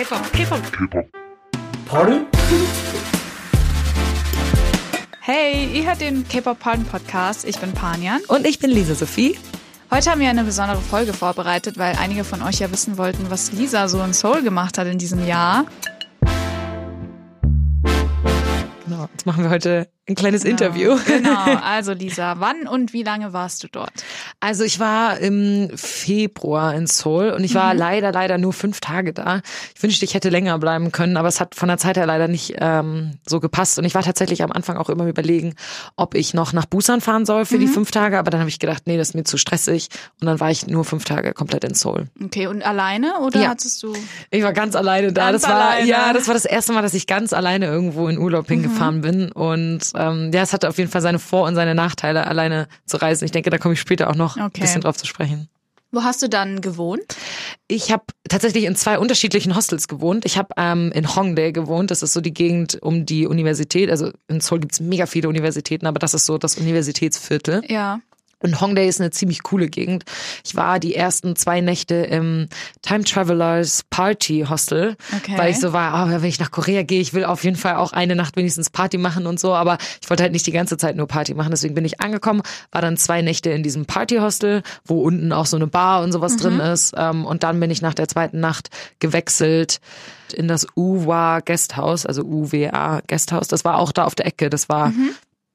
K-Pop, K-Pop. Party? Hey, ihr hört den K-Pop Pardon Podcast. Ich bin Panjan. Und ich bin Lisa Sophie. Heute haben wir eine besondere Folge vorbereitet, weil einige von euch ja wissen wollten, was Lisa so in Seoul gemacht hat in diesem Jahr. Genau, jetzt machen wir heute ein kleines Genau, Interview. Genau. Also Lisa, wann und wie lange warst du dort? Also ich war im Februar in Seoul und ich war Mhm. leider, leider nur fünf Tage da. Ich wünschte, ich hätte länger bleiben können, aber es hat von der Zeit her leider nicht ähm, so gepasst. Und ich war tatsächlich am Anfang auch immer überlegen, ob ich noch nach Busan fahren soll für die Mhm. fünf Tage. Aber dann habe ich gedacht, nee, das ist mir zu stressig. Und dann war ich nur fünf Tage komplett in Seoul. Okay, und alleine oder Ja. hattest du? Ich war ganz alleine da. Ganz das war alleine. ja, das war das erste Mal, dass ich ganz alleine irgendwo in Urlaub Mhm. hingefahren bin. Und ähm, ja, es hatte auf jeden Fall seine Vor- und seine Nachteile, alleine zu reisen. Ich denke, da komme ich später auch noch ein Okay. bisschen drauf zu sprechen. Wo hast du dann gewohnt? Ich habe tatsächlich in zwei unterschiedlichen Hostels gewohnt. Ich habe ähm, in Hongdae gewohnt. Das ist so die Gegend um die Universität. Also in Seoul gibt's mega viele Universitäten, aber das ist so das Universitätsviertel. Ja. Und Hongdae ist eine ziemlich coole Gegend. Ich war die ersten zwei Nächte im Time Travelers Party Hostel, Okay. weil ich so war, ah, wenn ich nach Korea gehe, ich will auf jeden Fall auch eine Nacht wenigstens Party machen und so, aber ich wollte halt nicht die ganze Zeit nur Party machen, deswegen bin ich angekommen, war dann zwei Nächte in diesem Party Hostel, wo unten auch so eine Bar und sowas drin ist. Ähm, und dann bin ich nach der zweiten Nacht gewechselt in das UWA Guesthouse, also UWA Guesthouse, das war auch da auf der Ecke, das war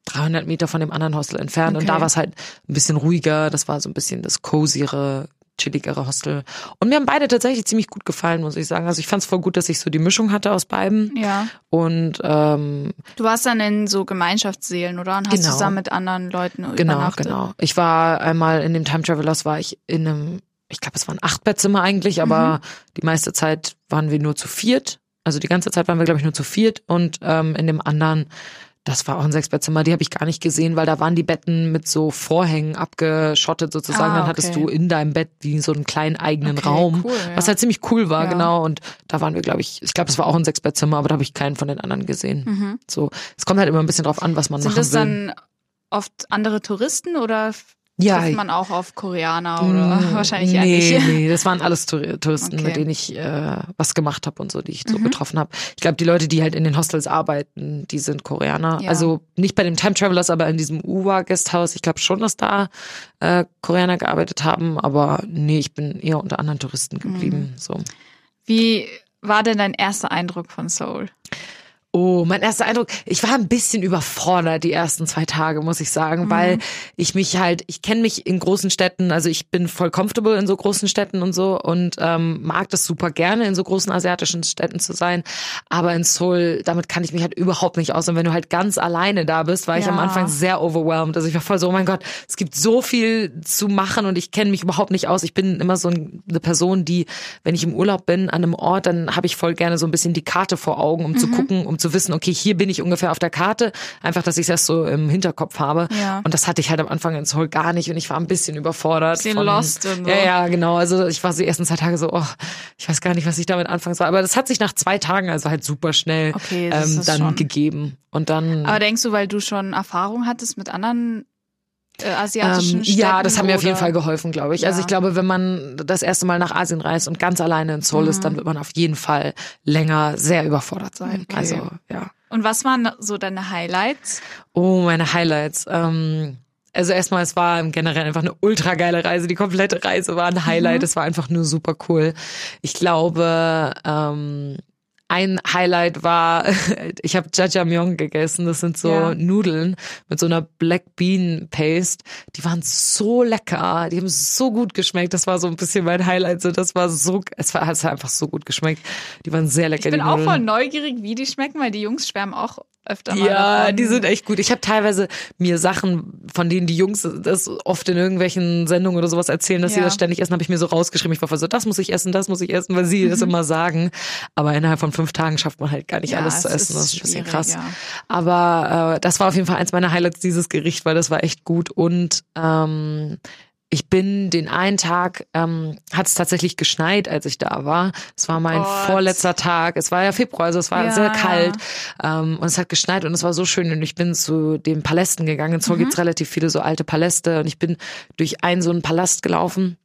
300 Meter von dem anderen Hostel entfernt und Okay. da war es halt ein bisschen ruhiger, das war so ein bisschen das cozyere, chilligere Hostel. Und mir haben beide tatsächlich ziemlich gut gefallen, muss ich sagen. Also ich fand es voll gut, dass ich so die Mischung hatte aus beiden. Ja. Und ähm, Du warst dann in so Gemeinschaftsseelen, oder? Und hast Genau. zusammen mit anderen Leuten genau, übernachtet. genau. Ich war einmal in dem Time Travelers, war ich in einem, ich glaube, es war ein Achtbettzimmer eigentlich, aber die meiste Zeit waren wir nur zu viert. Also die ganze Zeit waren wir, glaube ich, nur zu viert. Und ähm, in dem anderen, das war auch ein Sechsbettzimmer, die habe ich gar nicht gesehen, weil da waren die Betten mit so Vorhängen abgeschottet sozusagen. Ah, Dann hattest okay. du in deinem Bett wie so einen kleinen eigenen Okay, Raum, cool, ja. was halt ziemlich cool war, Ja. genau. Und da waren wir, glaube ich, ich glaube, es war auch ein Sechsbettzimmer, aber da habe ich keinen von den anderen gesehen. So, es kommt halt immer ein bisschen drauf an, was man Mhm. Sind machen das will. dann oft andere Touristen oder Ja, trifft man auch auf Koreaner oder wahrscheinlich eher nee, nicht? Nee, das waren alles Touri- Touristen, Okay. mit denen ich äh, was gemacht habe und so, die ich Mhm. so getroffen habe. Ich glaube, die Leute, die halt in den Hostels arbeiten, die sind Koreaner. Ja. Also nicht bei dem Time Travelers, aber in diesem Uwa Guesthouse. Ich glaube schon, dass da äh, Koreaner gearbeitet haben, aber nee, ich bin eher unter anderen Touristen geblieben. Mhm. So. Wie war denn dein erster Eindruck von Seoul? Oh, mein erster Eindruck, ich war ein bisschen überfordert die ersten zwei Tage, muss ich sagen, weil ich mich halt, ich kenne mich in großen Städten, also ich bin voll comfortable in so großen Städten und so und ähm, mag das super gerne, in so großen asiatischen Städten zu sein. Aber in Seoul, damit kann ich mich halt überhaupt nicht aus. Und wenn du halt ganz alleine da bist, war ich Ja. am Anfang sehr overwhelmed. Also ich war voll so, oh mein Gott, es gibt so viel zu machen und ich kenne mich überhaupt nicht aus. Ich bin immer so eine Person, die, wenn ich im Urlaub bin an einem Ort, dann habe ich voll gerne so ein bisschen die Karte vor Augen, um zu gucken, um zu wissen, okay, hier bin ich ungefähr auf der Karte. Einfach, dass ich das so im Hinterkopf habe. Ja. Und das hatte ich halt am Anfang in Seoul gar nicht und ich war ein bisschen überfordert. Bisschen von, lost und so. Ja, ja, genau. Also ich war so die ersten zwei Tage so, oh, ich weiß gar nicht, was ich damit anfangen soll. Aber das hat sich nach zwei Tagen also halt super schnell Okay, ähm, dann schon- gegeben. Und dann Aber denkst du, weil du schon Erfahrung hattest mit anderen äh, asiatischen ähm, Städten? ja, das hat mir auf jeden Fall geholfen, glaube ich. Also Ja. ich glaube, wenn man das erste Mal nach Asien reist und ganz alleine in Seoul ist, Mhm. dann wird man auf jeden Fall länger sehr überfordert sein. Okay. Also ja. Und was waren so deine Highlights? Oh, meine Highlights. Ähm, also erstmal, es war im Generell einfach eine ultra geile Reise. Die komplette Reise war ein Highlight. Es war einfach nur super cool. Ich glaube, ähm, ein Highlight war, ich habe Jajamyeon gegessen. Das sind so Ja. Nudeln mit so einer Black Bean Paste. Die waren so lecker. Die haben so gut geschmeckt. Das war so ein bisschen mein Highlight. So, das war so, es war, es hat einfach so gut geschmeckt. Die waren sehr lecker. Ich bin auch voll neugierig, wie die schmecken, weil die Jungs schwärmen auch öfter mal Ja, davon. die sind echt gut. Ich habe teilweise mir Sachen, von denen die Jungs das oft in irgendwelchen Sendungen oder sowas erzählen, dass sie Ja. das ständig essen, habe ich mir so rausgeschrieben. Ich war so, das muss ich essen, das muss ich essen, weil sie das immer sagen. Aber innerhalb von fünf Tagen schafft man halt gar nicht Mhm. Ja, alles es zu essen. Das ist ein bisschen krass. ja. Aber äh, das war auf jeden Fall eins meiner Highlights, dieses Gericht, weil das war echt gut. Und ähm, ich bin den einen Tag, ähm, hat es tatsächlich geschneit, als ich da war. Es war mein Gott. vorletzter Tag. Es war ja Februar, also es war Ja. sehr kalt. Ähm, und es hat geschneit und es war so schön. Und ich bin zu den Palästen gegangen. In Seoul gibt's relativ viele so alte Paläste. Und ich bin durch einen so einen Palast gelaufen.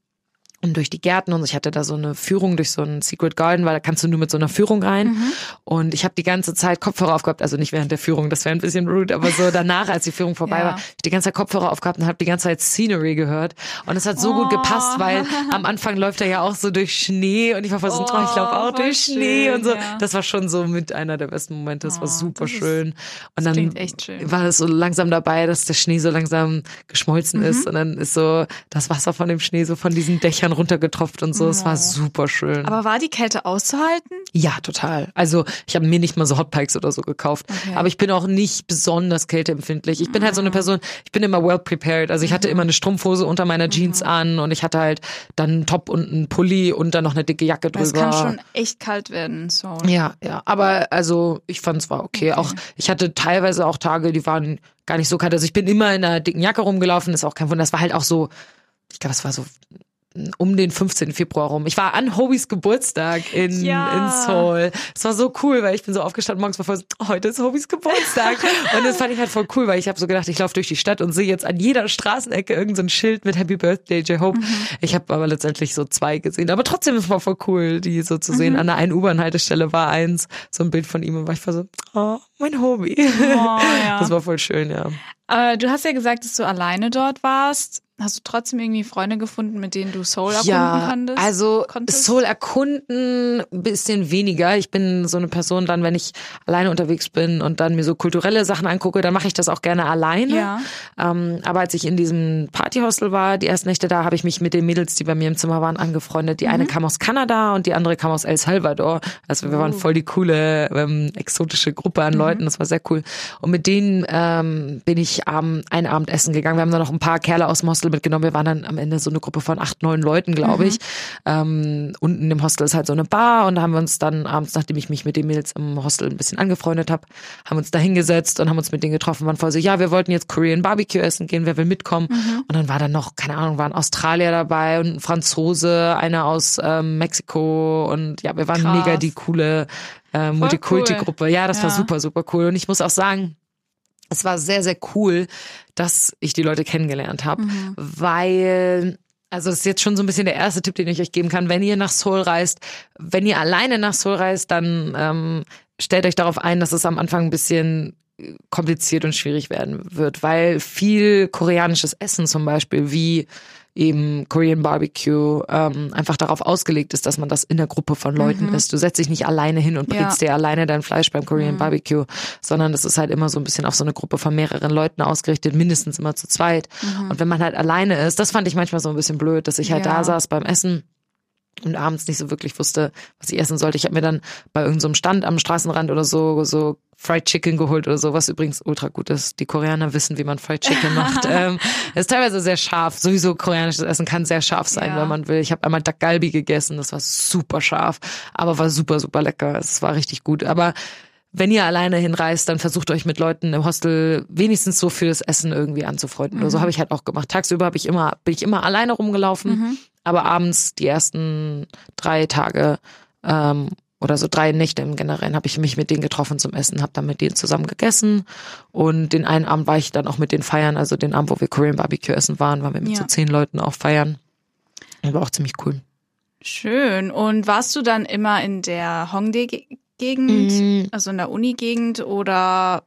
Und durch die Gärten und ich hatte da so eine Führung durch so einen Secret Garden, weil da kannst du nur mit so einer Führung rein. Mhm. Und ich habe die ganze Zeit Kopfhörer aufgehabt, also nicht während der Führung, das wäre ein bisschen rude, aber so danach, als die Führung vorbei ja. war, ich die ganze Zeit Kopfhörer aufgehabt und habe die ganze Zeit Scenery gehört. Und es hat so oh. gut gepasst, weil am Anfang läuft er ja auch so durch Schnee und ich war versucht, oh, ich laufe auch durch schön, Schnee und so. Ja. Das war schon so mit einer der besten Momente. Das oh, war super das schön. Ist, und dann war es so langsam dabei, dass der Schnee so langsam geschmolzen mhm. ist und dann ist so das Wasser von dem Schnee so von diesen Dächern runtergetropft und so. Es war super schön. Aber war die Kälte auszuhalten? Ja, total. Also ich habe mir nicht mal so Hotpikes oder so gekauft. Okay. Aber ich bin auch nicht besonders kälteempfindlich. Ich bin halt so eine ah. Person, ich bin immer well prepared. Also ich hatte mhm. immer eine Strumpfhose unter meiner mhm. Jeans an und ich hatte halt dann einen Top und einen Pulli und dann noch eine dicke Jacke drüber. Es kann schon echt kalt werden. So. Ja, ja. Aber also ich fand es war okay. okay. Auch ich hatte teilweise auch Tage, die waren gar nicht so kalt. Also ich bin immer in einer dicken Jacke rumgelaufen, ist auch kein Wunder. Das war halt auch so, ich glaube, es war so um den 15. Februar rum. Ich war an Hobys Geburtstag in, ja. in Seoul. Es war so cool, weil ich bin so aufgestanden morgens, bevor oh, heute ist Hobys Geburtstag. und das fand ich halt voll cool, weil ich habe so gedacht, ich laufe durch die Stadt und sehe jetzt an jeder Straßenecke irgendein so Schild mit Happy Birthday, J-Hope. Mhm. Ich habe aber letztendlich so zwei gesehen. Aber trotzdem, es war voll cool, die so zu sehen. Mhm. An der einen U-Bahn-Haltestelle war eins, so ein Bild von ihm und war ich war so, oh, mein Hobby. Oh, ja. Das war voll schön, ja. Aber du hast ja gesagt, dass du alleine dort warst. Hast du trotzdem irgendwie Freunde gefunden, mit denen du Soul erkunden ja, konntest? Also konntest? Soul erkunden bisschen weniger. Ich bin so eine Person, dann wenn ich alleine unterwegs bin und dann mir so kulturelle Sachen angucke, dann mache ich das auch gerne alleine. Ja. Ähm, aber als ich in diesem Partyhostel war, die ersten Nächte da, habe ich mich mit den Mädels, die bei mir im Zimmer waren, angefreundet. Die mhm. eine kam aus Kanada und die andere kam aus El Salvador. Also wir waren oh. voll die coole ähm, exotische Gruppe an mhm. Leuten. Das war sehr cool. Und mit denen ähm, bin ich ähm, ein Abend essen gegangen. Wir haben dann noch ein paar Kerle aus dem Hostel Hostel mitgenommen. Wir waren dann am Ende so eine Gruppe von acht, neun Leuten, glaube mhm. ich. Ähm, unten im Hostel ist halt so eine Bar und da haben wir uns dann abends, nachdem ich mich mit den Mädels im Hostel ein bisschen angefreundet habe, haben uns da hingesetzt und haben uns mit denen getroffen, waren voll so, ja, wir wollten jetzt Korean Barbecue essen gehen, wer will mitkommen? Mhm. Und dann war dann noch, keine Ahnung, waren Australier dabei und ein Franzose, einer aus ähm, Mexiko und ja, wir waren Krass. mega die coole äh, Multikulti-Gruppe. Cool. Ja, das ja. war super, super cool. Und ich muss auch sagen, es war sehr, sehr cool, dass ich die Leute kennengelernt habe, mhm. weil also das ist jetzt schon so ein bisschen der erste Tipp, den ich euch geben kann. Wenn ihr nach Seoul reist, wenn ihr alleine nach Seoul reist, dann ähm, stellt euch darauf ein, dass es am Anfang ein bisschen kompliziert und schwierig werden wird, weil viel koreanisches Essen zum Beispiel, wie eben Korean Barbecue ähm, einfach darauf ausgelegt ist, dass man das in der Gruppe von Leuten mhm. isst. Du setzt dich nicht alleine hin und brätst ja. dir alleine dein Fleisch beim Korean mhm. Barbecue, sondern das ist halt immer so ein bisschen auf so eine Gruppe von mehreren Leuten ausgerichtet, mindestens immer zu zweit. Mhm. Und wenn man halt alleine ist, das fand ich manchmal so ein bisschen blöd, dass ich halt ja. da saß beim Essen und abends nicht so wirklich wusste, was ich essen sollte. Ich habe mir dann bei irgendeinem so Stand am Straßenrand oder so so Fried Chicken geholt oder so, was übrigens ultra gut ist. Die Koreaner wissen, wie man Fried Chicken macht. ähm, ist teilweise sehr scharf. Sowieso koreanisches Essen kann sehr scharf sein, ja. wenn man will. Ich habe einmal Dak Galbi gegessen, das war super scharf, aber war super super lecker. Es war richtig gut, aber wenn ihr alleine hinreist, dann versucht euch mit Leuten im Hostel wenigstens so für das Essen irgendwie anzufreunden. Mhm. Oder so habe ich halt auch gemacht. Tagsüber habe ich immer, bin ich immer alleine rumgelaufen, mhm. Aber abends die ersten drei Tage ähm, oder so drei Nächte im Generellen habe ich mich mit denen getroffen zum Essen, habe dann mit denen zusammen gegessen und den einen Abend war ich dann auch mit den feiern, also den Abend, wo wir Korean Barbecue essen waren, waren wir mit ja. so zehn Leuten auch feiern. Das war auch ziemlich cool. Schön. Und warst du dann immer in der Hongdae-Gegend, mm. also in der Uni-Gegend oder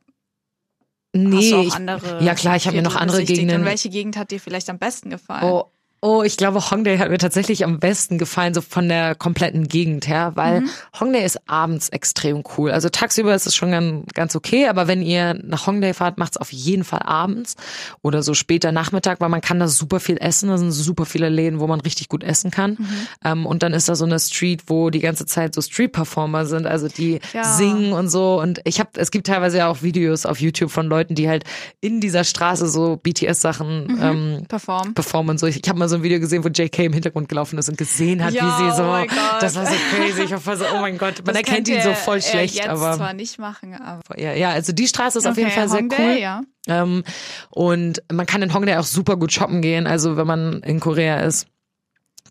Nee, hast du auch andere ich, ja klar, ich habe mir noch andere Gegenden. Und welche Gegend hat dir vielleicht am besten gefallen? Oh, Oh, ich glaube, Hongdae hat mir tatsächlich am besten gefallen, so von der kompletten Gegend her, weil mhm. Hongdae ist abends extrem cool. Also tagsüber ist es schon ganz, ganz okay, aber wenn ihr nach Hongdae fahrt, macht's auf jeden Fall abends oder so später Nachmittag, weil man kann da super viel essen. Da sind super viele Läden, wo man richtig gut essen kann. Mhm. Ähm, und dann ist da so eine Street, wo die ganze Zeit so Street-Performer sind, also die ja. singen und so. Und ich habe, es gibt teilweise ja auch Videos auf YouTube von Leuten, die halt in dieser Straße so BTS-Sachen mhm. ähm, performen. performen und so. Ich, ich habe mal so so ein Video gesehen, wo JK im Hintergrund gelaufen ist und gesehen hat, ja, wie sie so, oh das war so crazy. Ich war so, oh mein Gott, man das erkennt ihn so voll schlecht, jetzt aber. zwar nicht machen, aber. Ja, ja, also die Straße ist okay, auf jeden Fall sehr Hongdae, cool. Ja. Ähm, und man kann in Hongdae auch super gut shoppen gehen, also wenn man in Korea ist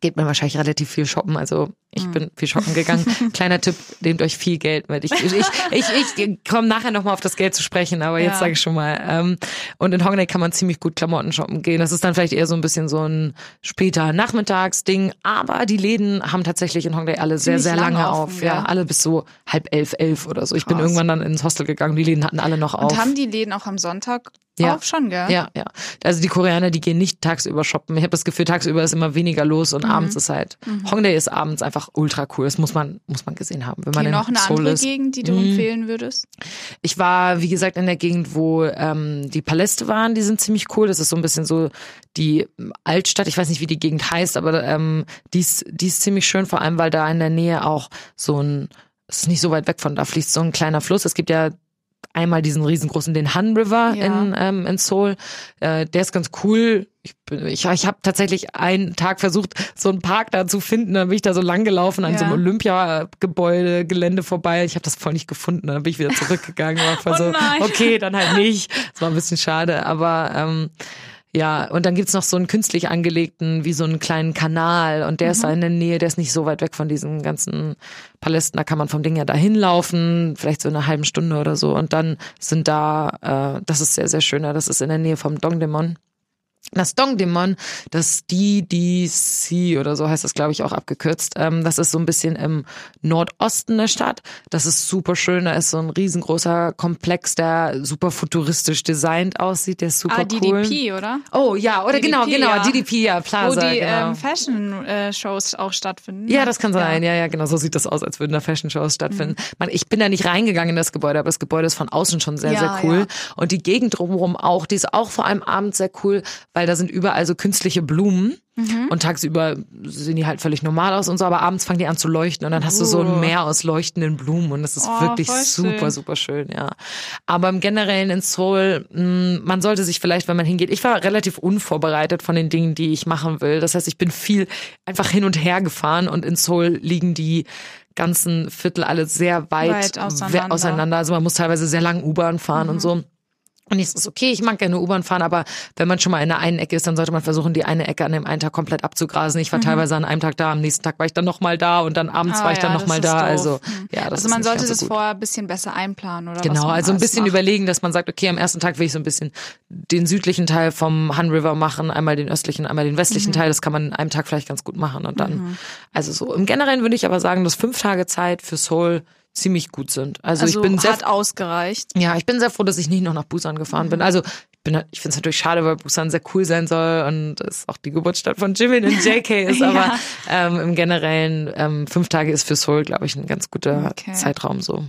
geht man wahrscheinlich relativ viel shoppen. Also ich bin viel shoppen gegangen. Kleiner Tipp, nehmt euch viel Geld mit. Ich, ich, ich, ich komme nachher nochmal auf das Geld zu sprechen, aber jetzt ja. sage ich schon mal. Ähm, und in Hongdae kann man ziemlich gut Klamotten shoppen gehen. Das ist dann vielleicht eher so ein bisschen so ein später Nachmittagsding. Aber die Läden haben tatsächlich in Hongdae alle sehr, sehr lange, lange auf. Offen, ja. ja. alle bis so halb elf, elf oder so. Ich Krass. bin irgendwann dann ins Hostel gegangen. Die Läden hatten alle noch auf. Und haben die Läden auch am Sonntag ja. Auf schon, gell? Ja, ja. Also die Koreaner, die gehen nicht tagsüber shoppen. Ich habe das Gefühl, tagsüber ist immer weniger los und mhm. abends ist halt. Mhm. Hongdae ist abends einfach ultra cool. Das muss man, muss man gesehen haben. Wenn man noch eine Seoul andere ist. Gegend, die du mhm. empfehlen würdest? Ich war, wie gesagt, in der Gegend, wo ähm, die Paläste waren. Die sind ziemlich cool. Das ist so ein bisschen so die Altstadt. Ich weiß nicht, wie die Gegend heißt, aber ähm, die, ist, die ist ziemlich schön, vor allem, weil da in der Nähe auch so ein es ist nicht so weit weg von da fließt so ein kleiner Fluss. Es gibt ja einmal diesen riesengroßen, den Han River ja. in, ähm, in Seoul. Äh, der ist ganz cool. Ich, bin, ich, ich habe tatsächlich einen Tag versucht, so einen Park da zu finden. Dann bin ich da so lang gelaufen an ja. so einem Olympiagebäude, Gelände vorbei. Ich habe das voll nicht gefunden. Dann bin ich wieder zurückgegangen. War voll oh so, okay, dann halt nicht. Das war ein bisschen schade, aber ähm, ja, und dann gibt's noch so einen künstlich angelegten, wie so einen kleinen Kanal und der mhm. ist da in der Nähe, der ist nicht so weit weg von diesen ganzen Palästen, da kann man vom Ding ja dahin laufen, vielleicht so eine halben Stunde oder so und dann sind da, äh, das ist sehr, sehr schöner, das ist in der Nähe vom Dongdaemun. Das Dongdaemun, das DDC oder so heißt das, glaube ich, auch abgekürzt. Ähm, das ist so ein bisschen im Nordosten der Stadt. Das ist super schön. Da ist so ein riesengroßer Komplex, der super futuristisch designt aussieht. Der ist super ah, cool. DDP, oder? Oh ja, oder DDP, genau, genau, ja. DDP, ja, Plaza. Wo die genau. ähm, Fashion-Shows auch stattfinden. Ja, das kann sein. Ja. ja, ja, genau. So sieht das aus, als würden da Fashion-Shows stattfinden. Mhm. Man, ich bin da nicht reingegangen in das Gebäude, aber das Gebäude ist von außen schon sehr, ja, sehr cool. Ja. Und die Gegend drumherum auch. Die ist auch vor allem abends sehr cool, weil da sind überall so künstliche Blumen. Mhm. Und tagsüber sehen die halt völlig normal aus und so, aber abends fangen die an zu leuchten und dann hast du so ein oh. Meer aus leuchtenden Blumen und das ist oh, wirklich super, schön. super schön, ja. Aber im Generellen in Seoul, mh, man sollte sich vielleicht, wenn man hingeht, ich war relativ unvorbereitet von den Dingen, die ich machen will. Das heißt, ich bin viel einfach hin und her gefahren und in Seoul liegen die ganzen Viertel alle sehr weit, weit auseinander. auseinander. Also man muss teilweise sehr lang U-Bahn fahren mhm. und so. Und ich ist okay, ich mag gerne U-Bahn fahren, aber wenn man schon mal in der einen Ecke ist, dann sollte man versuchen, die eine Ecke an dem einen Tag komplett abzugrasen. Ich war mhm. teilweise an einem Tag da, am nächsten Tag war ich dann nochmal da und dann abends ah, war ich dann ja, nochmal da. Doof. Also mhm. ja, das Also man sollte das so vorher ein bisschen besser einplanen, oder? Genau, also ein bisschen macht. überlegen, dass man sagt, okay, am ersten Tag will ich so ein bisschen den südlichen Teil vom Han River machen, einmal den östlichen, einmal den westlichen mhm. Teil. Das kann man in einem Tag vielleicht ganz gut machen. Und dann, mhm. also so im Generellen würde ich aber sagen, dass fünf Tage Zeit für Seoul ziemlich gut sind. Also, also ich bin sehr hat ausgereicht. Ja, ich bin sehr froh, dass ich nicht noch nach Busan gefahren mhm. bin. Also ich bin, ich finde es natürlich schade, weil Busan sehr cool sein soll und es auch die Geburtsstadt von Jimin und JK ist. ja. Aber ähm, im generellen ähm, fünf Tage ist für Seoul, glaube ich, ein ganz guter okay. Zeitraum so.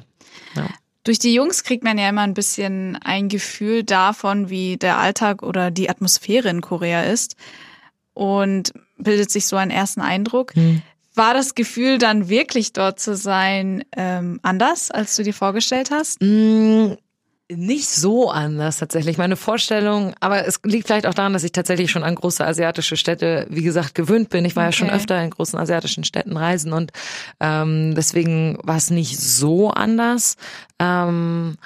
Ja. Durch die Jungs kriegt man ja immer ein bisschen ein Gefühl davon, wie der Alltag oder die Atmosphäre in Korea ist und bildet sich so einen ersten Eindruck. Hm. War das Gefühl dann wirklich dort zu sein ähm, anders, als du dir vorgestellt hast? Mm, nicht so anders tatsächlich. Meine Vorstellung, aber es liegt vielleicht auch daran, dass ich tatsächlich schon an große asiatische Städte, wie gesagt, gewöhnt bin. Ich war okay. ja schon öfter in großen asiatischen Städten reisen und ähm, deswegen war es nicht so anders. Ähm,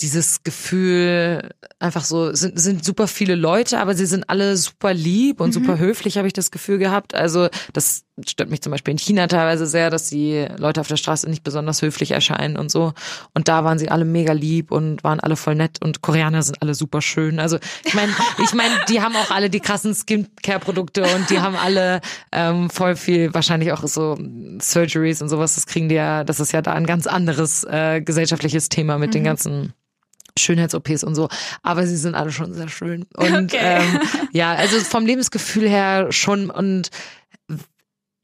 dieses Gefühl, einfach so, sind, sind super viele Leute, aber sie sind alle super lieb und mhm. super höflich, habe ich das Gefühl gehabt. Also das stört mich zum Beispiel in China teilweise sehr, dass die Leute auf der Straße nicht besonders höflich erscheinen und so. Und da waren sie alle mega lieb und waren alle voll nett und Koreaner sind alle super schön. Also ich meine, ich meine, die haben auch alle die krassen Skincare-Produkte und die haben alle ähm, voll viel, wahrscheinlich auch so Surgeries und sowas. Das kriegen die ja, das ist ja da ein ganz anderes äh, gesellschaftliches Thema mit mhm. den ganzen Schönheits-OPs und so, aber sie sind alle schon sehr schön. Und okay. ähm, ja, also vom Lebensgefühl her schon und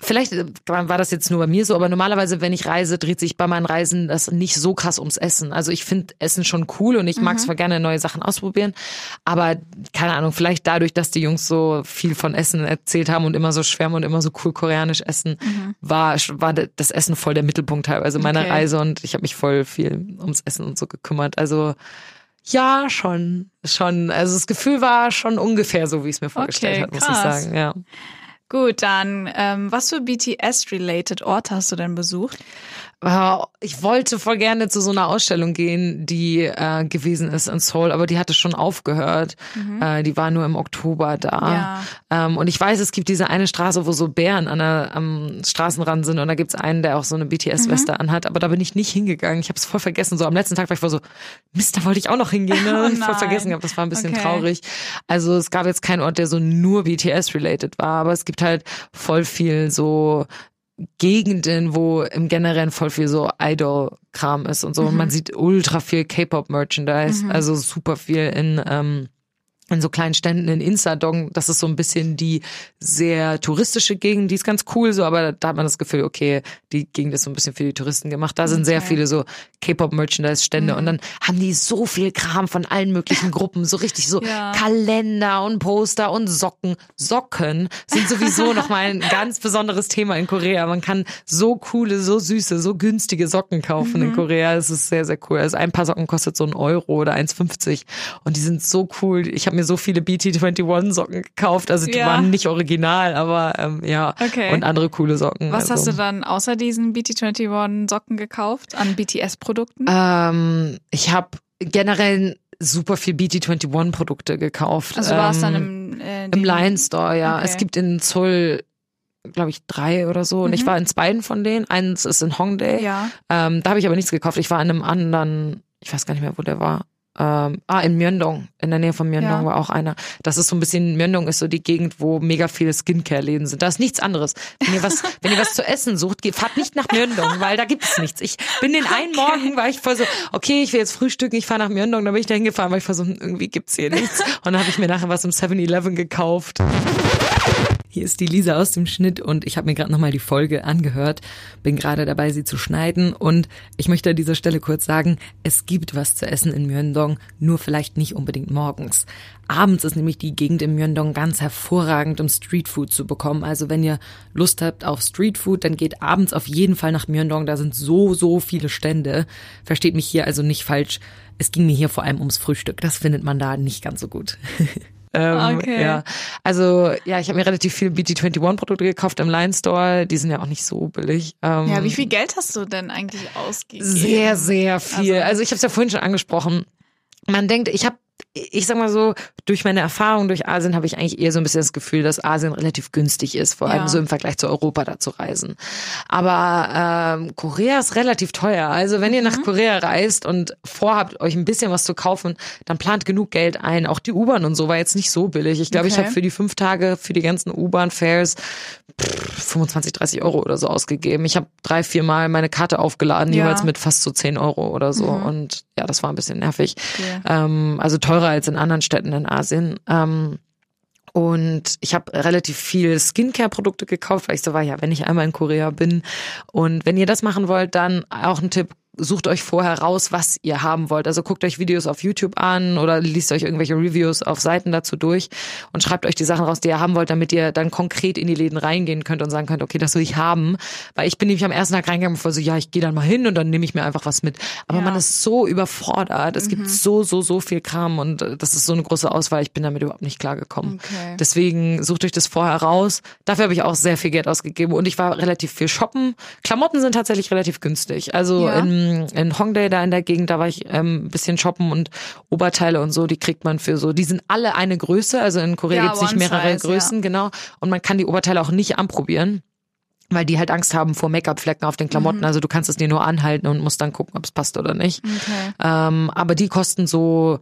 Vielleicht äh, war das jetzt nur bei mir so, aber normalerweise, wenn ich reise, dreht sich bei meinen Reisen das nicht so krass ums Essen. Also ich finde Essen schon cool und ich mhm. mag es gerne neue Sachen ausprobieren. Aber keine Ahnung, vielleicht dadurch, dass die Jungs so viel von Essen erzählt haben und immer so schwärmen und immer so cool koreanisch essen, mhm. war, war das Essen voll der Mittelpunkt teilweise meiner okay. Reise und ich habe mich voll viel ums Essen und so gekümmert. Also ja, schon, schon. Also das Gefühl war schon ungefähr so, wie ich es mir vorgestellt okay, habe, muss ich sagen. Ja. Gut, dann ähm, was für BTS-related Orte hast du denn besucht? Ich wollte voll gerne zu so einer Ausstellung gehen, die äh, gewesen ist in Seoul, aber die hatte schon aufgehört. Mhm. Äh, die war nur im Oktober da. Ja. Ähm, und ich weiß, es gibt diese eine Straße, wo so Bären an der, am Straßenrand sind und da gibt's einen, der auch so eine BTS-Weste mhm. anhat, aber da bin ich nicht hingegangen. Ich habe es voll vergessen. So am letzten Tag war ich voll so, Mist, da wollte ich auch noch hingehen. Ne? Oh voll vergessen gehabt. Das war ein bisschen okay. traurig. Also es gab jetzt keinen Ort, der so nur BTS-related war, aber es gibt halt voll viel so Gegenden, wo im Generellen voll viel so Idol-Kram ist und so. Mhm. Und man sieht ultra viel K-Pop-Merchandise, mhm. also super viel in ähm, in so kleinen Ständen in Insadong. Das ist so ein bisschen die sehr touristische Gegend, die ist ganz cool so, aber da hat man das Gefühl, okay, die Gegend ist so ein bisschen für die Touristen gemacht. Da sind okay. sehr viele so K-Pop-Merchandise-Stände mhm. und dann haben die so viel Kram von allen möglichen Gruppen, so richtig so ja. Kalender und Poster und Socken. Socken sind sowieso nochmal ein ganz besonderes Thema in Korea. Man kann so coole, so süße, so günstige Socken kaufen mhm. in Korea. Es ist sehr, sehr cool. Also ein paar Socken kostet so ein Euro oder 1,50 und die sind so cool. Ich habe mir so viele BT21 Socken gekauft. Also die ja. waren nicht original, aber ähm, ja. Okay. Und andere coole Socken. Was also. hast du dann außer diesen BT21 Socken gekauft an BTS-Produkten? Ähm, ich habe generell super viel BT21 Produkte gekauft. Also war es dann ähm, im, äh, im Lion Store, ja. Okay. Es gibt in Zoll glaube ich, drei oder so. Und mhm. ich war in beiden von denen. Eins ist in Hongdae. Ja. Ähm, da habe ich aber nichts gekauft. Ich war in einem anderen, ich weiß gar nicht mehr, wo der war. Ähm, ah, in Myeongdong, in der Nähe von Myeongdong ja. war auch einer. Das ist so ein bisschen, Myeongdong ist so die Gegend, wo mega viele Skincare-Läden sind. Da ist nichts anderes. Wenn ihr was, wenn ihr was zu essen sucht, fahrt nicht nach Myeongdong, weil da gibt es nichts. Ich bin den einen okay. Morgen, war ich voll so, okay, ich will jetzt frühstücken, ich fahre nach Myeongdong, dann bin ich da hingefahren, weil ich voll so, irgendwie gibt's hier nichts. Und dann habe ich mir nachher was im 7-Eleven gekauft. Hier ist die Lisa aus dem Schnitt und ich habe mir gerade nochmal die Folge angehört, bin gerade dabei, sie zu schneiden und ich möchte an dieser Stelle kurz sagen, es gibt was zu essen in Myeongdong, nur vielleicht nicht unbedingt morgens. Abends ist nämlich die Gegend in Myeongdong ganz hervorragend, um Streetfood zu bekommen. Also wenn ihr Lust habt auf Streetfood, dann geht abends auf jeden Fall nach Myeongdong, da sind so, so viele Stände. Versteht mich hier also nicht falsch. Es ging mir hier vor allem ums Frühstück. Das findet man da nicht ganz so gut. Ähm, okay. Ja, also ja, ich habe mir relativ viel BT21-Produkte gekauft im Line Store. Die sind ja auch nicht so billig. Ähm, ja, wie viel Geld hast du denn eigentlich ausgegeben? Sehr, sehr viel. Also, also ich habe es ja vorhin schon angesprochen. Man denkt, ich habe ich sag mal so, durch meine Erfahrung durch Asien habe ich eigentlich eher so ein bisschen das Gefühl, dass Asien relativ günstig ist, vor allem ja. so im Vergleich zu Europa da zu reisen. Aber ähm, Korea ist relativ teuer. Also wenn ihr nach mhm. Korea reist und vorhabt, euch ein bisschen was zu kaufen, dann plant genug Geld ein. Auch die U-Bahn und so war jetzt nicht so billig. Ich glaube, okay. ich habe für die fünf Tage, für die ganzen U-Bahn-Fares 25, 30 Euro oder so ausgegeben. Ich habe drei, vier Mal meine Karte aufgeladen, ja. jeweils mit fast so 10 Euro oder so. Mhm. Und ja, das war ein bisschen nervig. Okay. Ähm, also teurer als in anderen Städten in Asien. Ähm, und ich habe relativ viel Skincare-Produkte gekauft, weil ich so war, ja, wenn ich einmal in Korea bin. Und wenn ihr das machen wollt, dann auch ein Tipp, sucht euch vorher raus, was ihr haben wollt. Also guckt euch Videos auf YouTube an oder liest euch irgendwelche Reviews auf Seiten dazu durch und schreibt euch die Sachen raus, die ihr haben wollt, damit ihr dann konkret in die Läden reingehen könnt und sagen könnt, okay, das will ich haben. Weil ich bin nämlich am ersten Tag reingegangen und so, ja, ich gehe dann mal hin und dann nehme ich mir einfach was mit. Aber ja. man ist so überfordert. Es mhm. gibt so, so, so viel Kram und das ist so eine große Auswahl. Ich bin damit überhaupt nicht klargekommen. Okay. Deswegen sucht euch das vorher raus. Dafür habe ich auch sehr viel Geld ausgegeben und ich war relativ viel shoppen. Klamotten sind tatsächlich relativ günstig. Also ja. in in Hongdae da in der Gegend, da war ich ähm, bisschen shoppen und Oberteile und so, die kriegt man für so, die sind alle eine Größe, also in Korea ja, gibt's nicht mehrere size, Größen, ja. genau. Und man kann die Oberteile auch nicht anprobieren weil die halt Angst haben vor Make-up-Flecken auf den Klamotten. Mhm. Also du kannst es dir nur anhalten und musst dann gucken, ob es passt oder nicht. Okay. Ähm, aber die kosten so,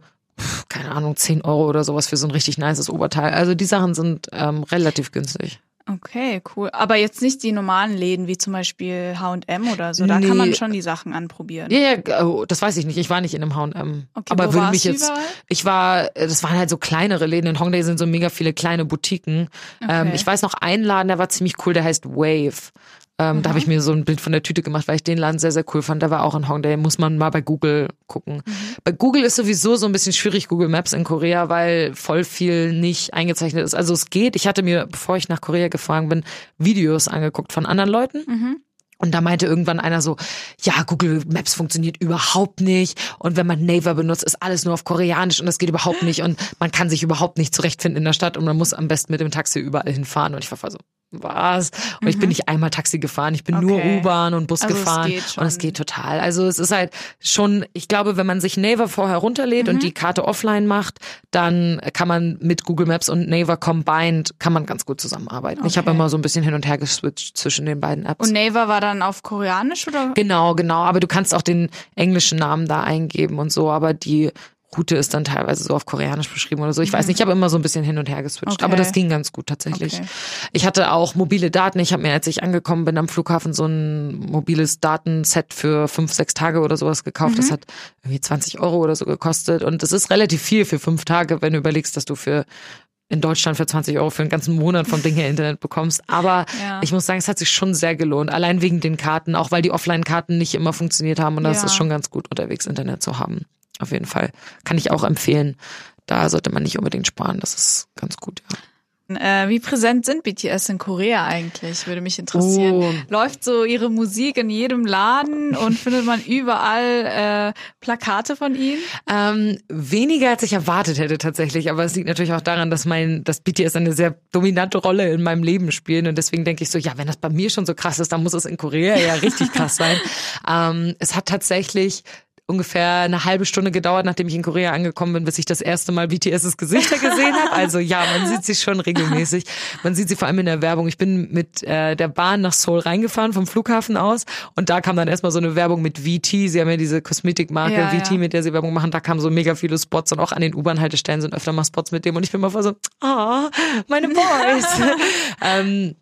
keine Ahnung, 10 Euro oder sowas für so ein richtig nices Oberteil. Also die Sachen sind ähm, relativ günstig. Okay, cool. Aber jetzt nicht die normalen Läden wie zum Beispiel H&M oder so. Da nee. kann man schon die Sachen anprobieren. Ja, ja oh, das weiß ich nicht. Ich war nicht in einem H&M. Okay, aber würde mich jetzt. Überall? Ich war. Das waren halt so kleinere Läden. In Hongdae sind so mega viele kleine Boutiquen. Ähm, okay. Ähm, ich weiß noch einen Laden, der war ziemlich cool. Der heißt Wave. Ähm, mhm. Da habe ich mir so ein Bild von der Tüte gemacht, weil ich den Laden sehr, sehr cool fand. Der war auch in Hongdae. Muss man mal bei Google gucken. Mhm. Bei Google ist sowieso so ein bisschen schwierig, Google Maps in Korea, weil voll viel nicht eingezeichnet ist. Also es geht. Ich hatte mir, bevor ich nach Korea gefahren bin, Videos angeguckt von anderen Leuten. Mhm. Und da meinte irgendwann einer so, ja, Google Maps funktioniert überhaupt nicht. Und wenn man Naver benutzt, ist alles nur auf Koreanisch und das geht überhaupt nicht. Und man kann sich überhaupt nicht zurechtfinden in der Stadt und man muss am besten mit dem Taxi überall hinfahren. Und ich war so, was? Und ich bin nicht einmal Taxi gefahren, ich bin nur Mhm. Okay. U-Bahn und Bus Also es gefahren schon. und es geht total. Also es ist halt schon, ich glaube, wenn man sich Naver vorher runterlädt Mhm. und die Karte offline macht, dann kann man mit Google Maps und Naver combined, kann man ganz gut zusammenarbeiten. Ich habe Okay. immer so ein bisschen hin und her geswitcht zwischen den beiden Apps. Und Naver war dann auf Koreanisch oder? Genau, genau. Aber du kannst auch den englischen Namen da eingeben und so, aber die Route ist dann teilweise so auf Koreanisch beschrieben oder so. Ich weiß nicht, ich habe immer so ein bisschen hin und her geswitcht. Okay. Aber das ging ganz gut tatsächlich. Okay. Ich hatte auch mobile Daten. Ich habe mir, als ich angekommen bin am Flughafen, so ein mobiles Datenset für fünf, sechs Tage oder sowas gekauft. Mhm. Das hat irgendwie 20 Euro oder so gekostet. Und das ist relativ viel für fünf Tage, wenn du überlegst, dass du für in Deutschland für 20 Euro für einen ganzen Monat vom Ding her Internet bekommst. Aber Ja. ich muss sagen, es hat sich schon sehr gelohnt. Allein wegen den Karten, auch weil die Offline-Karten nicht immer funktioniert haben. Und das Ja. ist schon ganz gut, unterwegs Internet zu haben. Auf jeden Fall. Kann ich auch empfehlen. Da sollte man nicht unbedingt sparen. Das ist ganz gut, ja. Äh, wie präsent sind BTS in Korea eigentlich? Würde mich interessieren. Oh. Läuft so ihre Musik in jedem Laden und findet man überall äh, Plakate von ihnen? Ähm, weniger als ich erwartet hätte tatsächlich, aber es liegt natürlich auch daran, dass mein, dass BTS eine sehr dominante Rolle in meinem Leben spielen und deswegen denke ich so, ja, wenn das bei mir schon so krass ist, dann muss es in Korea ja richtig krass sein. Ähm, es hat tatsächlich ungefähr eine halbe Stunde gedauert, nachdem ich in Korea angekommen bin, bis ich das erste Mal BTSs Gesichter gesehen habe. Also ja, man sieht sie schon regelmäßig. Man sieht sie vor allem in der Werbung. Ich bin mit äh, der Bahn nach Seoul reingefahren vom Flughafen aus und da kam dann erstmal so eine Werbung mit VT. Sie haben ja diese Kosmetikmarke Ja, VT, ja. mit der sie Werbung machen. Da kamen so mega viele Spots und auch an den U-Bahn-Haltestellen sind öfter mal Spots mit dem und ich bin mal voll so, ah, meine Boys. ähm,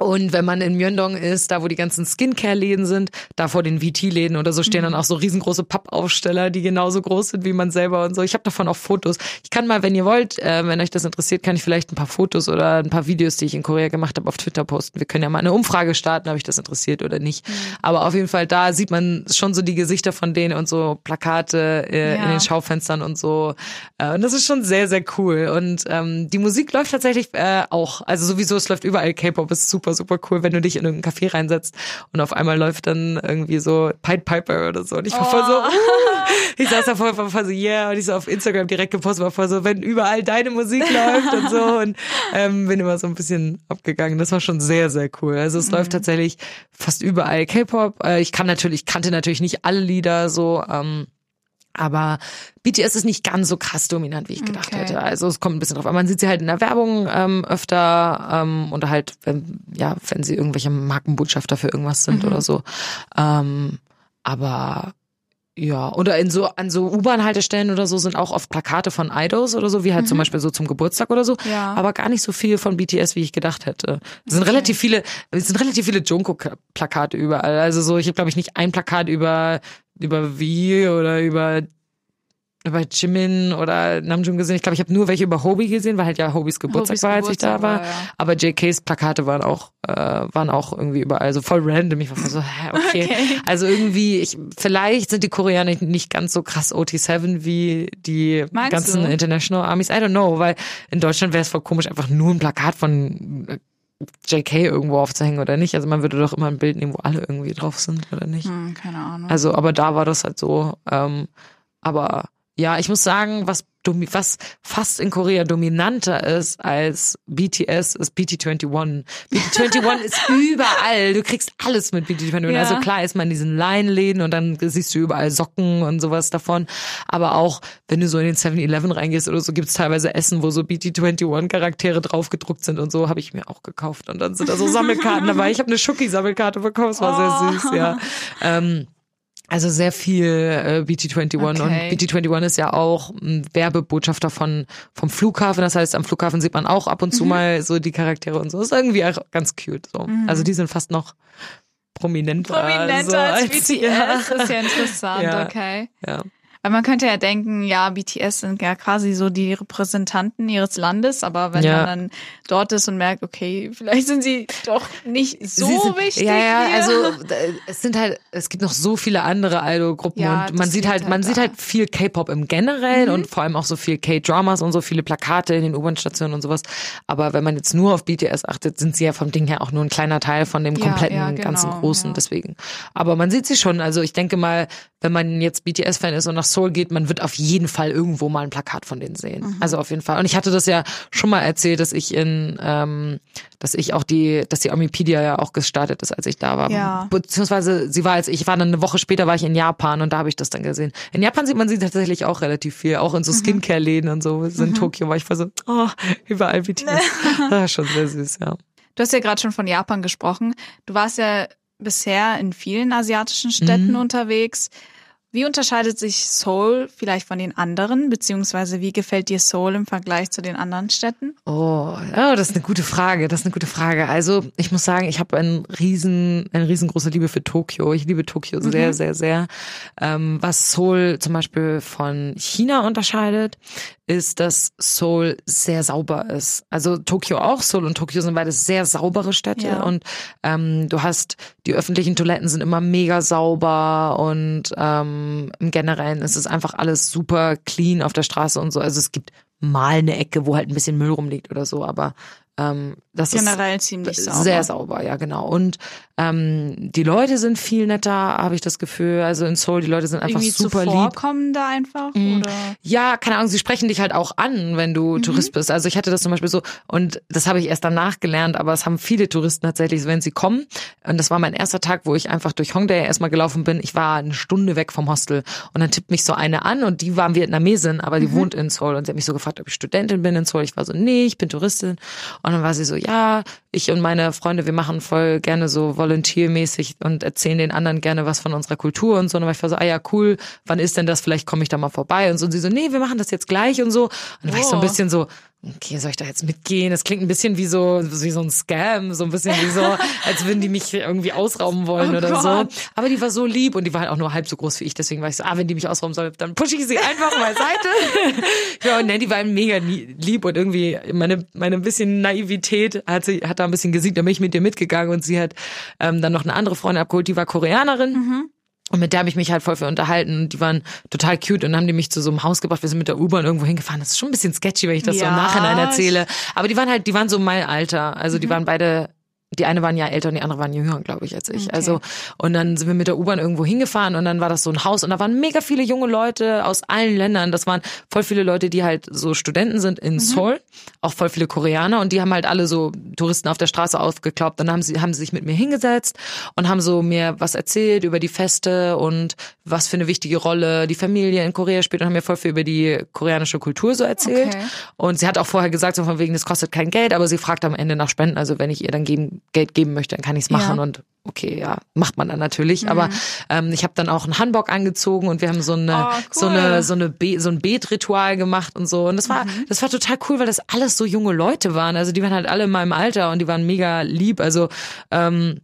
und wenn man in Myeongdong ist, da wo die ganzen Skincare-Läden sind, da vor den VT-Läden oder so stehen dann auch so riesengroße Pappaufsteller, die genauso groß sind wie man selber und so. Ich habe davon auch Fotos. Ich kann mal, wenn ihr wollt, äh, wenn euch das interessiert, kann ich vielleicht ein paar Fotos oder ein paar Videos, die ich in Korea gemacht habe, auf Twitter posten. Wir können ja mal eine Umfrage starten, ob ich das interessiert oder nicht. Aber auf jeden Fall, da sieht man schon so die Gesichter von denen und so Plakate äh, Ja. in den Schaufenstern und so. Äh, und das ist schon sehr, sehr cool. Und ähm, die Musik läuft tatsächlich äh, auch. Also sowieso, es läuft überall K-Pop, ist super, super cool, wenn du dich in irgendein Café reinsetzt und auf einmal läuft dann irgendwie so Pied Piper oder so. Und ich war voll so, uh, ich saß da voll, voll, voll so, yeah, und ich so auf Instagram direkt gepostet, war voll so, wenn überall deine Musik läuft und so. Und ähm, bin immer so ein bisschen abgegangen. Das war schon sehr, sehr cool. Also es läuft tatsächlich fast überall K-Pop. Äh, ich kann natürlich, kannte natürlich nicht alle Lieder so, ähm, aber BTS ist nicht ganz so krass dominant, wie ich gedacht Okay. hätte. Also es kommt ein bisschen drauf an. Man sieht sie halt in der Werbung ähm, öfter ähm, oder halt, wenn, ja, wenn sie irgendwelche Markenbotschafter für irgendwas sind oder so. Ähm, aber ja, oder in so an so U-Bahn-Haltestellen oder so sind auch oft Plakate von Idols oder so, wie halt zum Beispiel so zum Geburtstag oder so. Ja. Aber gar nicht so viel von BTS, wie ich gedacht hätte. Es sind relativ viele, es sind relativ viele Jungkook-Plakate überall. Also so, ich habe glaube ich nicht ein Plakat über über V oder über über Jimin oder Namjoon gesehen. Ich glaube, ich habe nur welche über Hobie gesehen, weil halt ja Hobies Geburtstag Hobies war, als ich da Geburtstag war. war, ja. Aber JKs Plakate waren auch äh, waren auch irgendwie überall, also voll random. Ich war so, hä, okay. Okay. Also irgendwie, ich, vielleicht sind die Koreaner nicht ganz so krass OT7 wie die Meinst ganzen du? International Armies. I don't know, weil in Deutschland wäre es voll komisch, einfach nur ein Plakat von äh, JK irgendwo aufzuhängen oder nicht. Also man würde doch immer ein Bild nehmen, wo alle irgendwie drauf sind oder nicht. Hm, keine Ahnung. Also, aber da war das halt so. Ähm, aber ja, ich muss sagen, was, was fast in Korea dominanter ist als BTS, ist BT21. BT21 ist überall. Du kriegst alles mit BT21. Ja. Also klar ist man in diesen Leinläden und dann siehst du überall Socken und sowas davon. Aber auch, wenn du so in den 7-Eleven reingehst oder so, gibt's teilweise Essen, wo so BT21-Charaktere draufgedruckt sind und so, habe ich mir auch gekauft. Und dann sind da so Sammelkarten dabei. Ich habe eine Schucki-Sammelkarte bekommen, es war sehr süß, ja. Ähm, also sehr viel äh, BT21 Okay. und BT21 ist ja auch ein Werbebotschafter von vom Flughafen. Das heißt, am Flughafen sieht man auch ab Mhm. und zu mal so die Charaktere und so. Ist irgendwie auch ganz cute. So. Also die sind fast noch prominenter, Prominenter so als als BTS. Ja. Das ist ja interessant, Ja. okay. ja. Weil man könnte ja denken, ja, BTS sind ja quasi so die Repräsentanten ihres Landes, aber wenn Ja. man dann dort ist und merkt, okay, vielleicht sind sie doch nicht so sind, wichtig. Ja, ja, hier. also es sind halt, es gibt noch so viele andere Idol-Gruppen Ja, und man sieht liegt halt, man halt sieht da. halt viel K-Pop im Generell Mhm. und vor allem auch so viel K-Dramas und so viele Plakate in den U-Bahn-Stationen und sowas. Aber wenn man jetzt nur auf BTS achtet, sind sie ja vom Ding her auch nur ein kleiner Teil von dem kompletten ja, genau, ganzen Großen. Deswegen. Aber man sieht sie schon. Also ich denke mal, wenn man jetzt BTS-Fan ist und nach Seoul geht, man wird auf jeden Fall irgendwo mal ein Plakat von denen sehen. Mhm. Also auf jeden Fall. Und ich hatte das ja schon mal erzählt, dass ich in, ähm, dass ich auch die, dass die Omipedia ja auch gestartet ist, als ich da war. Ja. Beziehungsweise sie war als ich war dann eine Woche später war ich in Japan und da habe ich das dann gesehen. In Japan sieht man sie tatsächlich auch relativ viel, auch in so mhm. Skincare-Läden und so. In mhm. Tokio war ich voll so, oh, überall BTS. das ist schon sehr süß, ja. Du hast ja gerade schon von Japan gesprochen. Du warst ja bisher in vielen asiatischen Städten mhm. unterwegs. Wie unterscheidet sich Seoul vielleicht von den anderen, beziehungsweise wie gefällt dir Seoul im Vergleich zu den anderen Städten? Oh, oh das ist eine gute Frage. Das ist eine gute Frage. Also ich muss sagen, ich habe ein riesen, eine riesengroße Liebe für Tokio. Ich liebe Tokio mhm. sehr, sehr, sehr. Ähm, was Seoul zum Beispiel von China unterscheidet, ist, dass Seoul sehr sauber ist. Also Tokio auch, Seoul und Tokio sind beide sehr saubere Städte ja. und ähm, du hast, die öffentlichen Toiletten sind immer mega sauber und ähm, im Generellen ist es einfach alles super clean auf der Straße und so. Also es gibt mal eine Ecke, wo halt ein bisschen Müll rumliegt oder so, aber ähm, das Generell ist ziemlich sauber. Sehr sauber, ja genau. Und ähm, die Leute sind viel netter, habe ich das Gefühl. Also in Seoul, die Leute sind einfach Irgendwie super lieb. da einfach? Mhm. Oder? Ja, keine Ahnung, sie sprechen dich halt auch an, wenn du mhm. Tourist bist. Also ich hatte das zum Beispiel so, und das habe ich erst danach gelernt, aber es haben viele Touristen tatsächlich, wenn sie kommen. Und das war mein erster Tag, wo ich einfach durch Hongdae erstmal gelaufen bin. Ich war eine Stunde weg vom Hostel und dann tippt mich so eine an und die war Vietnamesin, aber die mhm. wohnt in Seoul und sie hat mich so gefragt, ob ich Studentin bin in Seoul. Ich war so, nee, ich bin Touristin. Und dann war sie so, ja, ich und meine Freunde, wir machen voll gerne so volunteermäßig und erzählen den anderen gerne was von unserer Kultur und so. Und dann war ich war so, ah ja, cool, wann ist denn das? Vielleicht komme ich da mal vorbei und so. Und sie so, nee, wir machen das jetzt gleich und so. Und dann war ich so ein oh. bisschen so, okay, soll ich da jetzt mitgehen? Das klingt ein bisschen wie so, wie so ein Scam, so ein bisschen wie so, als würden die mich irgendwie ausrauben wollen oh oder Gott. so. Aber die war so lieb und die war halt auch nur halb so groß wie ich, deswegen war ich so, ah, wenn die mich ausrauben soll, dann pushe ich sie einfach beiseite. ja, und ne, die war mega lieb und irgendwie meine, meine ein bisschen Naivität hat sie, hat da ein bisschen gesiegt, da bin ich mit ihr mitgegangen und sie hat ähm, dann noch eine andere Freundin abgeholt, die war Koreanerin. Mhm. Und mit der habe ich mich halt voll für unterhalten. Die waren total cute und haben die mich zu so einem Haus gebracht. Wir sind mit der U-Bahn irgendwo hingefahren. Das ist schon ein bisschen sketchy, wenn ich das ja, so im Nachhinein erzähle. Aber die waren halt, die waren so mein Alter. Also die mhm. waren beide die eine waren ja älter und die andere waren jünger, glaube ich, als ich. Okay. Also und dann sind wir mit der U-Bahn irgendwo hingefahren und dann war das so ein Haus und da waren mega viele junge Leute aus allen Ländern. Das waren voll viele Leute, die halt so Studenten sind in mhm. Seoul, auch voll viele Koreaner und die haben halt alle so Touristen auf der Straße aufgeklaubt. Dann haben sie haben sie sich mit mir hingesetzt und haben so mir was erzählt über die Feste und was für eine wichtige Rolle die Familie in Korea spielt und haben mir voll viel über die koreanische Kultur so erzählt. Okay. Und sie hat auch vorher gesagt, so von wegen, das kostet kein Geld, aber sie fragt am Ende nach Spenden. Also wenn ich ihr dann geben Geld geben möchte, dann kann ich es machen ja. und okay, ja, macht man dann natürlich. Mhm. Aber ähm, ich habe dann auch einen Hanbok angezogen und wir haben so eine oh, cool. so eine so eine Be so ein Betritual gemacht und so und das war mhm. das war total cool, weil das alles so junge Leute waren. Also die waren halt alle in meinem Alter und die waren mega lieb. Also ähm,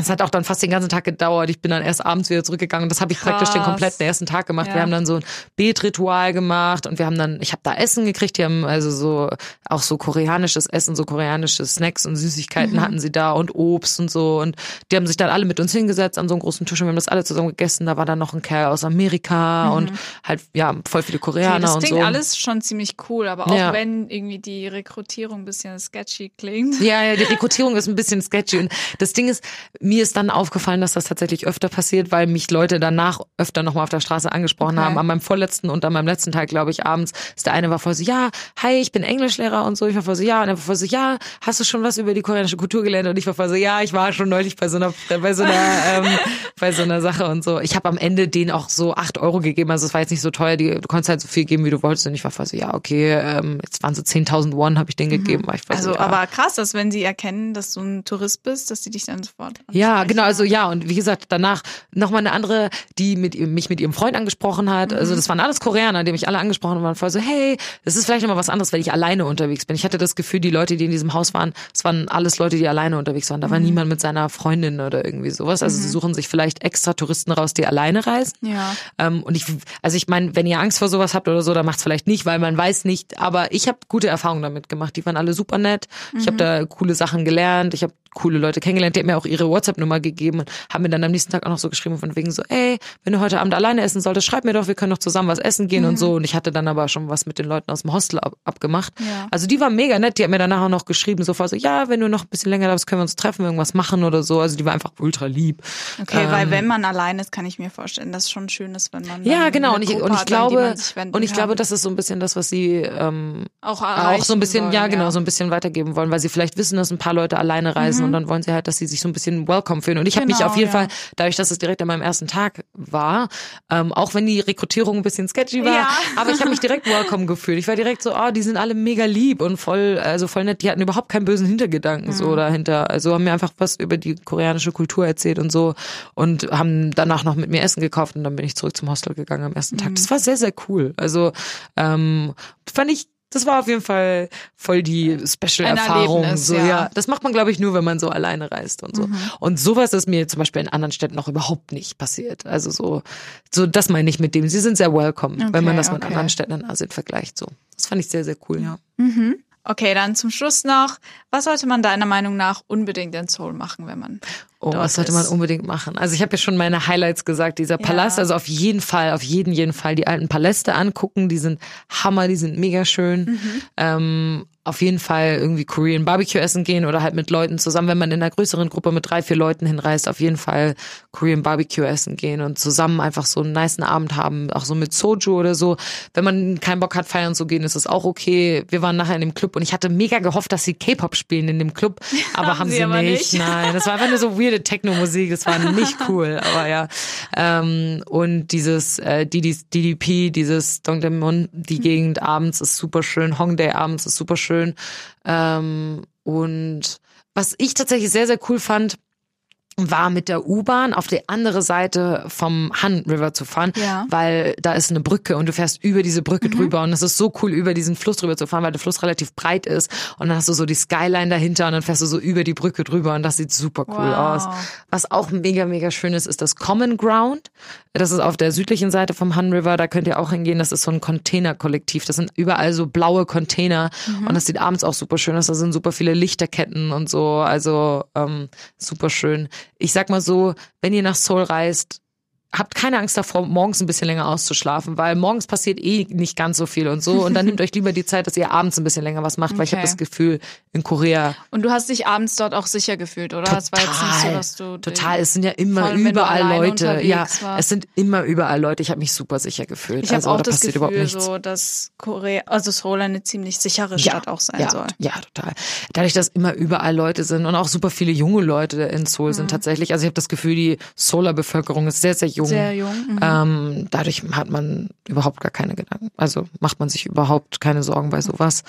es hat auch dann fast den ganzen Tag gedauert. Ich bin dann erst abends wieder zurückgegangen. Das habe ich Krass. praktisch den kompletten ersten Tag gemacht. Ja. Wir haben dann so ein Betritual gemacht und wir haben dann, ich habe da Essen gekriegt. Die haben also so auch so koreanisches Essen, so koreanische Snacks und Süßigkeiten mhm. hatten sie da und Obst und so. Und die haben sich dann alle mit uns hingesetzt an so einem großen Tisch und wir haben das alle zusammen gegessen. Da war dann noch ein Kerl aus Amerika mhm. und halt ja voll viele Koreaner okay, das und so. Das klingt alles schon ziemlich cool, aber auch ja. wenn irgendwie die Rekrutierung ein bisschen sketchy klingt. Ja, ja, die Rekrutierung ist ein bisschen sketchy und das Ding ist mir ist dann aufgefallen, dass das tatsächlich öfter passiert, weil mich Leute danach öfter nochmal auf der Straße angesprochen okay. haben. An meinem vorletzten und an meinem letzten Tag, glaube ich, abends, ist der eine war voll so, ja, hi, ich bin Englischlehrer und so. Ich war voll so, ja. Und er war voll so, ja, hast du schon was über die koreanische Kultur gelernt? Und ich war voll so, ja, ich war schon neulich bei so einer, bei so einer, ähm, bei so einer Sache und so. Ich habe am Ende denen auch so acht Euro gegeben. Also es war jetzt nicht so teuer. Die, du konntest halt so viel geben, wie du wolltest. Und ich war voll so, ja, okay, ähm, jetzt waren so 10.000 Won, habe ich denen mhm. gegeben. also, so, ja. aber krass, dass wenn sie erkennen, dass du ein Tourist bist, dass sie dich dann sofort ja, genau, also ja, und wie gesagt, danach nochmal eine andere, die mit, mich mit ihrem Freund angesprochen hat. Also mhm. das waren alles Koreaner, die mich alle angesprochen haben, waren voll so, hey, das ist vielleicht nochmal was anderes, wenn ich alleine unterwegs bin. Ich hatte das Gefühl, die Leute, die in diesem Haus waren, es waren alles Leute, die alleine unterwegs waren. Da war mhm. niemand mit seiner Freundin oder irgendwie sowas. Also mhm. sie suchen sich vielleicht extra Touristen raus, die alleine reisen. Ja. Ähm, und ich, also ich meine, wenn ihr Angst vor sowas habt oder so, dann macht's vielleicht nicht, weil man weiß nicht. Aber ich habe gute Erfahrungen damit gemacht. Die waren alle super nett. Ich habe mhm. da coole Sachen gelernt. Ich habe coole Leute kennengelernt. Die hat mir auch ihre WhatsApp-Nummer gegeben und haben mir dann am nächsten Tag auch noch so geschrieben von wegen so, ey, wenn du heute Abend alleine essen solltest, schreib mir doch, wir können doch zusammen was essen gehen mhm. und so. Und ich hatte dann aber schon was mit den Leuten aus dem Hostel ab, abgemacht. Ja. Also die war mega nett. Die hat mir danach auch noch geschrieben, so so, ja, wenn du noch ein bisschen länger da bist, können wir uns treffen, irgendwas machen oder so. Also die war einfach ultra lieb. Okay, ähm, weil wenn man alleine ist, kann ich mir vorstellen, dass es schon schön ist, wenn man ja genau und ich, und ich glaube und ich glaube, das ist so ein bisschen das, was sie ähm, auch, auch so ein bisschen wollen, ja genau ja. so ein bisschen weitergeben wollen, weil sie vielleicht wissen, dass ein paar Leute alleine reisen mhm. Und dann wollen sie halt, dass sie sich so ein bisschen welcome fühlen. Und ich genau, habe mich auf jeden ja. Fall dadurch, dass es direkt an meinem ersten Tag war, ähm, auch wenn die Rekrutierung ein bisschen sketchy war, ja. aber ich habe mich direkt welcome gefühlt. Ich war direkt so, oh, die sind alle mega lieb und voll also voll nett. Die hatten überhaupt keinen bösen Hintergedanken mhm. so dahinter. Also haben mir einfach was über die koreanische Kultur erzählt und so und haben danach noch mit mir Essen gekauft und dann bin ich zurück zum Hostel gegangen am ersten Tag. Mhm. Das war sehr sehr cool. Also ähm, fand ich das war auf jeden Fall voll die Special-Erfahrung. So, ja. ja. Das macht man, glaube ich, nur, wenn man so alleine reist und so. Mhm. Und sowas ist mir zum Beispiel in anderen Städten noch überhaupt nicht passiert. Also so, so das meine ich mit dem. Sie sind sehr welcome, okay, wenn man das okay. mit anderen Städten in Asien vergleicht. So, das fand ich sehr, sehr cool, ja. Mhm. Okay, dann zum Schluss noch, was sollte man deiner Meinung nach unbedingt in Seoul machen, wenn man Oh, was sollte man unbedingt machen? Also ich habe ja schon meine Highlights gesagt, dieser Palast, ja. also auf jeden Fall, auf jeden, jeden Fall die alten Paläste angucken, die sind Hammer, die sind mega schön. Mhm. Ähm, auf jeden Fall irgendwie Korean Barbecue essen gehen oder halt mit Leuten zusammen, wenn man in einer größeren Gruppe mit drei, vier Leuten hinreist, auf jeden Fall Korean Barbecue essen gehen und zusammen einfach so einen niceen Abend haben, auch so mit Soju oder so. Wenn man keinen Bock hat, feiern zu gehen, ist das auch okay. Wir waren nachher in dem Club und ich hatte mega gehofft, dass sie K-Pop spielen in dem Club, aber haben, haben sie, aber nicht. nicht. Nein, das war einfach nur so weirde Techno-Musik, das war nicht cool, aber ja. Ähm, und dieses äh, DDP, dieses Dongdaemun, die hm. Gegend abends ist super schön, Hongdae abends ist super schön schön. Ähm, und was ich tatsächlich sehr, sehr cool fand, war mit der U-Bahn auf die andere Seite vom Han River zu fahren, ja. weil da ist eine Brücke und du fährst über diese Brücke mhm. drüber und es ist so cool, über diesen Fluss drüber zu fahren, weil der Fluss relativ breit ist und dann hast du so die Skyline dahinter und dann fährst du so über die Brücke drüber und das sieht super cool wow. aus. Was auch mega, mega schön ist, ist das Common Ground. Das ist auf der südlichen Seite vom Han River, da könnt ihr auch hingehen. Das ist so ein Containerkollektiv. Das sind überall so blaue Container mhm. und das sieht abends auch super schön aus. Da sind super viele Lichterketten und so, also ähm, super schön ich sag mal so, wenn ihr nach Seoul reist, habt keine Angst davor, morgens ein bisschen länger auszuschlafen, weil morgens passiert eh nicht ganz so viel und so. Und dann nehmt euch lieber die Zeit, dass ihr abends ein bisschen länger was macht, okay. weil ich habe das Gefühl, in Korea. Und du hast dich abends dort auch sicher gefühlt, oder? Total, es war jetzt nicht so, dass du. Total, es sind ja immer überall Leute. Ja, war. es sind immer überall Leute. Ich habe mich super sicher gefühlt. Ich also, auch da das Gefühl, so, dass Korea, also Seoul eine ziemlich sichere Stadt ja, auch sein ja, soll. Ja, total. Dadurch, dass immer überall Leute sind und auch super viele junge Leute in Seoul mhm. sind tatsächlich. Also ich habe das Gefühl, die Solar Bevölkerung ist sehr, sehr jung. Sehr jung. Mhm. Ähm, dadurch hat man überhaupt gar keine Gedanken. Also macht man sich überhaupt keine Sorgen bei sowas.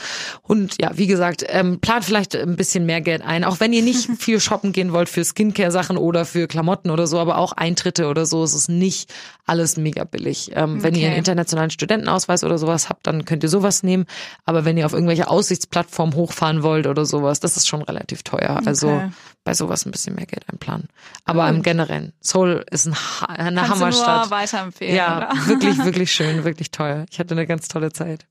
Und ja, wie gesagt, ähm, plant vielleicht ein bisschen mehr Geld ein. Auch wenn ihr nicht viel shoppen gehen wollt für Skincare-Sachen oder für Klamotten oder so, aber auch Eintritte oder so, ist es nicht alles mega billig. Ähm, okay. Wenn ihr einen internationalen Studentenausweis oder sowas habt, dann könnt ihr sowas nehmen. Aber wenn ihr auf irgendwelche Aussichtsplattformen hochfahren wollt oder sowas, das ist schon relativ teuer. Also okay. Also bei sowas ein bisschen mehr Geld einplanen. Aber Gut. im Generellen, Seoul ist ein, eine Kannst Hammerstadt. Du nur weiterempfehlen. Ja, oder? wirklich, wirklich schön, wirklich toll. Ich hatte eine ganz tolle Zeit.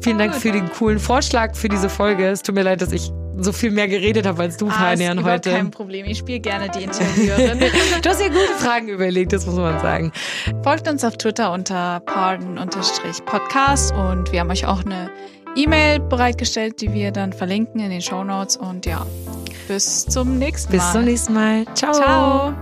Vielen Dank für den coolen Vorschlag für diese Folge. Es tut mir leid, dass ich so viel mehr geredet habe als du, ah, heute. Kein Problem. Ich spiele gerne die Interviewerin. du hast ja gute Fragen überlegt, das muss man sagen. Folgt uns auf Twitter unter pardon-podcast und wir haben euch auch eine E-Mail bereitgestellt, die wir dann verlinken in den Show Notes. Und ja, bis zum nächsten Mal. Bis zum nächsten Mal. Ciao. Ciao.